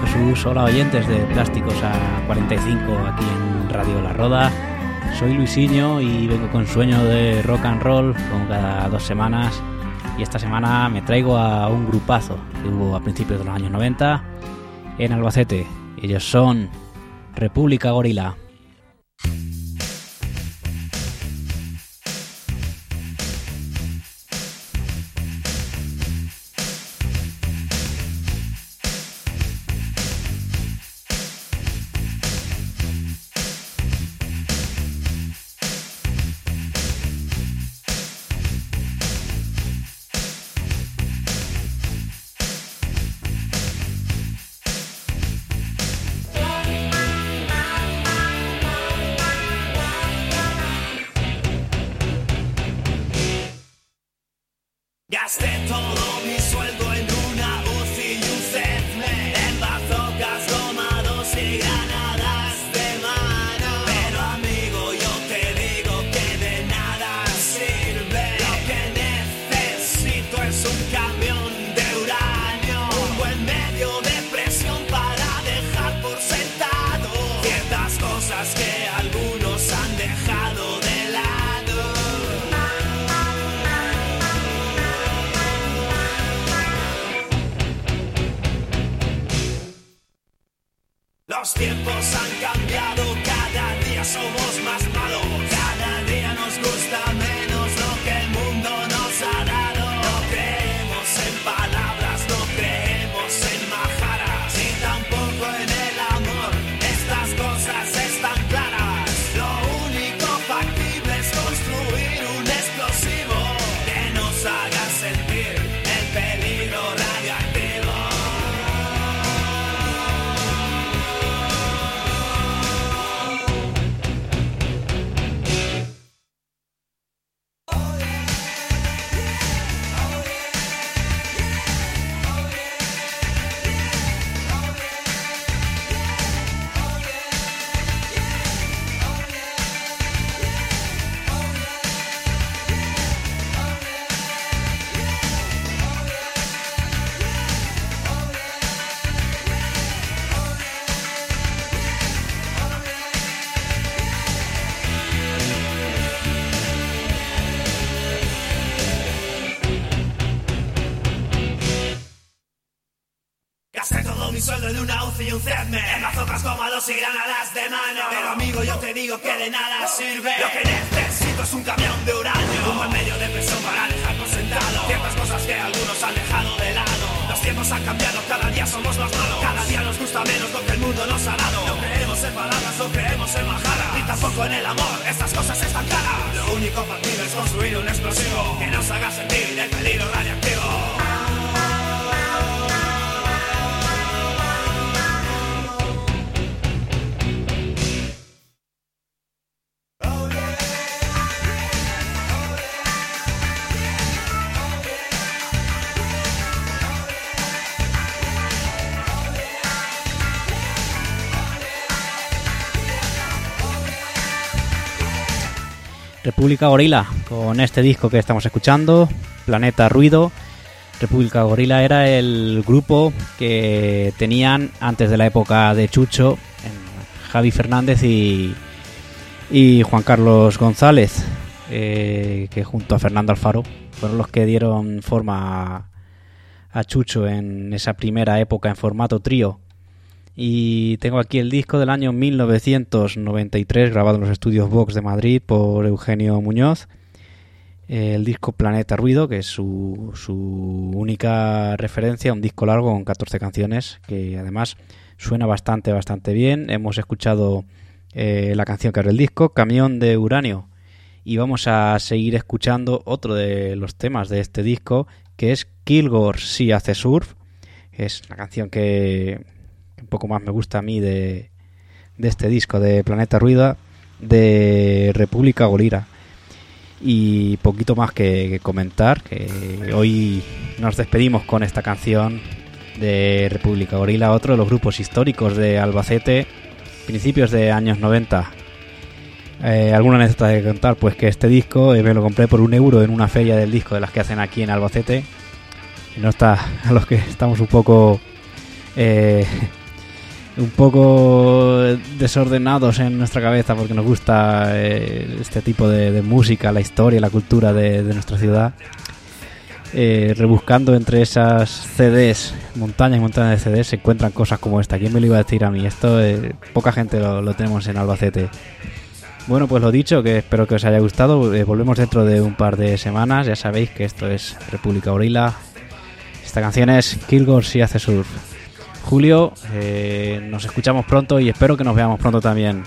Saludos, hola oyentes de Plásticos a 45 aquí en Radio La Roda. Soy Luisinho y vengo con sueño de rock and roll como cada dos semanas. Y esta semana me traigo a un grupazo que hubo a principios de los años 90 en Albacete. Ellos son República Gorila. Los tiempos han cambiado, cada día somos más y un cedme En bazocas cómodos y granadas de mano. Pero amigo yo te digo que de nada sirve. Lo que necesito es un camión de uranio. Un buen medio de presión para dejar por sentado. Ciertas cosas que algunos han dejado de lado. Los tiempos han cambiado, cada día somos más malos. Cada día nos gusta menos lo que el mundo nos ha dado. No creemos en palabras, no creemos en majara Ni tampoco en el amor, estas cosas están caras. Lo único partido es construir un explosivo Que nos haga sentir el peligro radiactivo. República Gorila, con este disco que estamos escuchando, Planeta Ruido. República Gorila era el grupo que tenían antes de la época de Chucho, Javi Fernández y, Juan Carlos González, eh, que junto a Fernando Alfaro fueron los que dieron forma a Chucho en esa primera época en formato trío. Y tengo aquí el disco del año 1993, grabado en los estudios Vox de Madrid por Eugenio Muñoz. El disco Planeta Ruido, que es su, su única referencia, un disco largo con 14 canciones, que además suena bastante, bastante bien. Hemos escuchado eh, la canción que abre el disco, Camión de Uranio. Y vamos a seguir escuchando otro de los temas de este disco, que es Kilgore Si hace surf. Es una canción que un poco más me gusta a mí de, de este disco de Planeta Ruida de República Golira. Y poquito más que, comentar que hoy nos despedimos con esta canción de República Gorila otro de los grupos históricos de Albacete principios de años 90 eh, alguna anécdota de contar pues que este disco eh, me lo compré por un euro en una feria del disco de las que hacen aquí en Albacete. No está a los que estamos un poco eh, un poco desordenados en nuestra cabeza porque nos gusta eh, este tipo de, música, la historia, la cultura de, nuestra ciudad. Eh, rebuscando entre esas CDs, montañas y montañas de CDs, se encuentran cosas como esta. ¿Quién me lo iba a decir a mí? Esto eh, poca gente lo, tenemos en Albacete. Bueno, pues lo dicho, que espero que os haya gustado. volvemos dentro de un par de semanas. Ya sabéis que esto es República Orila. Esta canción es Kilgore si hace surf. Julio. Eh, nos escuchamos pronto y espero que nos veamos pronto también.